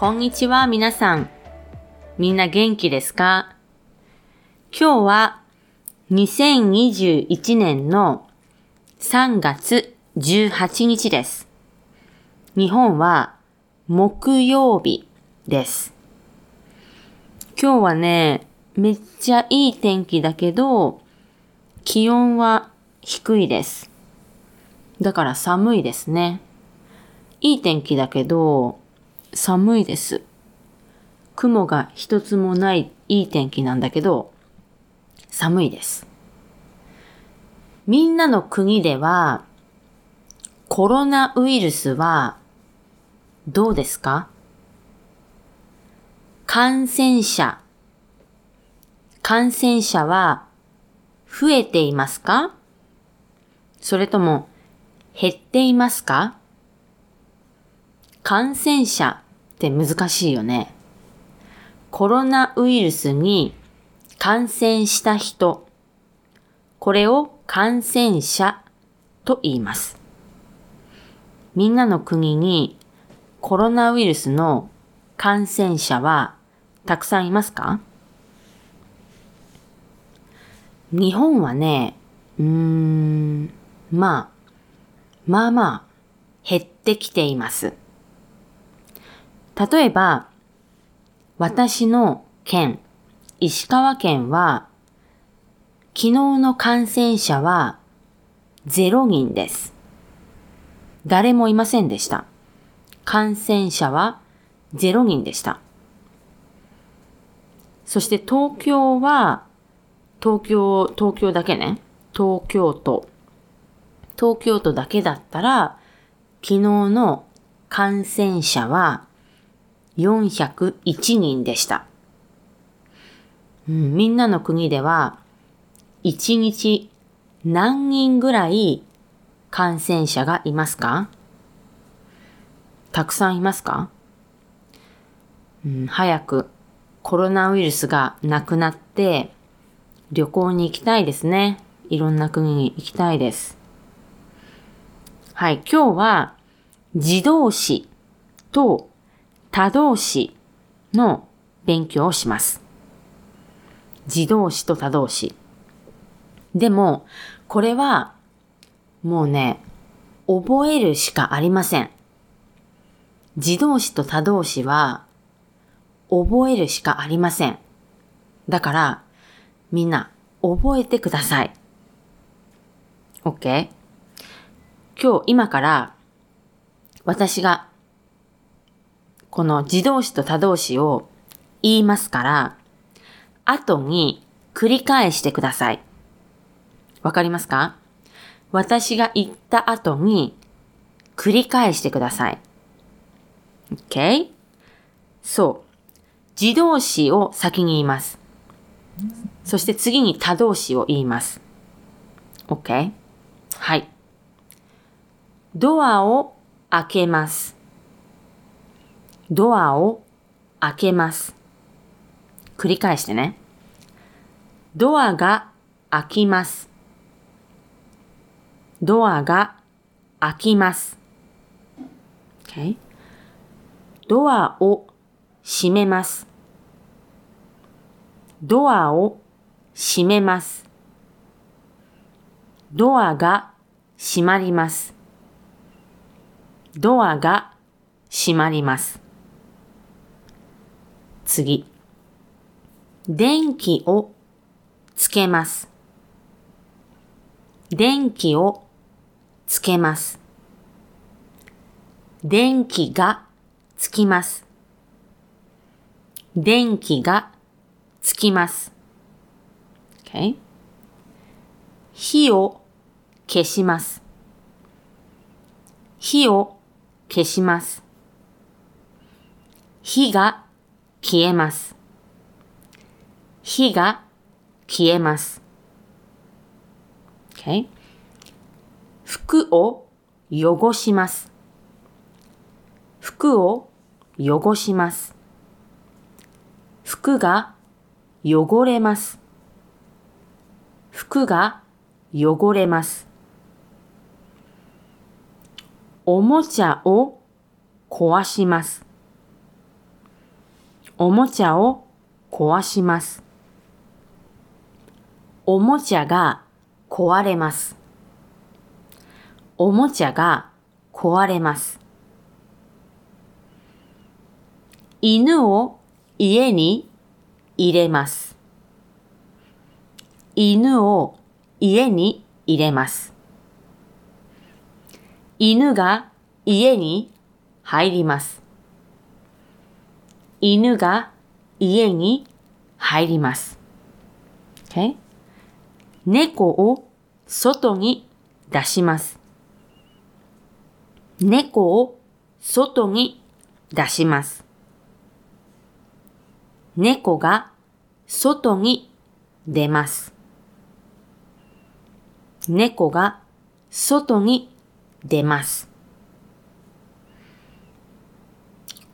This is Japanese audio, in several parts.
こんにちは、皆さん。みんな元気ですか？今日は2021年の3月18日です。日本は木曜日です。今日はね、めっちゃいい天気だけど、気温は低いです。だから寒いですね。いい天気だけど、寒いです。雲が一つもないいい天気なんだけど、寒いです。みんなの国では、コロナウイルスはどうですか？感染者。感染者は増えていますか？それとも減っていますか？感染者って難しいよね。コロナウイルスに感染した人。これを感染者と言います。みんなの国にコロナウイルスの感染者はたくさんいますか？日本はね、うーん、まあ、まあまあ減ってきています。例えば、私の県、石川県は、昨日の感染者は0人です。誰もいませんでした。感染者は0人でした。そして東京は、東京、東京だけね。東京都。東京都だけだったら、昨日の感染者は401人でした。うん、みんなの国では、1日何人ぐらい感染者がいますか？たくさんいますか、うん、早くコロナウイルスがなくなって旅行に行きたいですね。いろんな国に行きたいです。はい、今日は自動詞と他動詞の勉強をします。自動詞と他動詞。でも、これは、もうね、覚えるしかありません。自動詞と他動詞は、覚えるしかありません。だから、みんな、覚えてください。OK? 今日、今から、私がこの自動詞と他動詞を言いますから、後に繰り返してください。わかりますか？私が言った後に繰り返してください。OK? そう。自動詞を先に言います。そして次に他動詞を言います。OK? はい。ドアを開けます。ドアを開けます。繰り返してね。ドアが開きます。ドアが開きます。Okay? ドアを閉めます。ドアを閉めます。ドアが閉まります。ドアが閉まります。次。電気をつけます。電気をつけます。電気がつきます。電気がつきます。Okay? 火を消します。火を消します。火が消えます。火が消えます。Okay? 服を汚します。服を汚します。服が汚れます。服が汚れます。おもちゃを壊します。おもちゃを壊します。おもちゃが壊れます。おもちゃが壊れます。犬を家に入れます。犬を家に入れます。犬が家に入ります。犬が家に入ります。Okay? 猫を外に出します。猫を外に出します。猫が外に出ます。猫が外に出ます。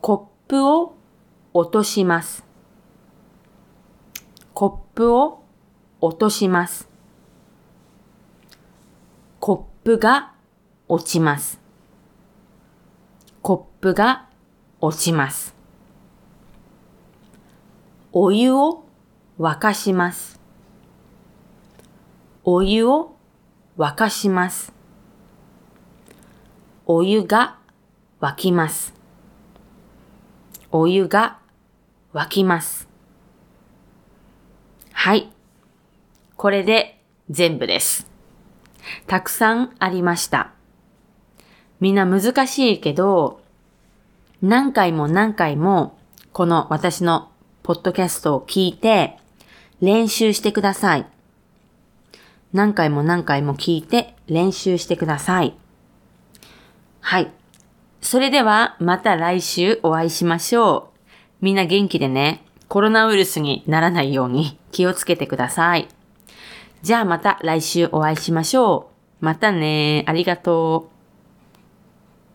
コップを落とします。コップを落とします。コップが落ちます。コップが落ちます。お湯を沸かします。お湯を沸かします。お湯が沸きます。お湯が沸きます。はい。これで全部です。たくさんありました。みんな難しいけど、何回も何回もこの私のポッドキャストを聞いて練習してください。何回も何回も聞いて練習してください。はい。それではまた来週お会いしましょう。みんな元気でね、コロナウイルスにならないように 気をつけてください。じゃあまた来週お会いしましょう。またね。ありがとう。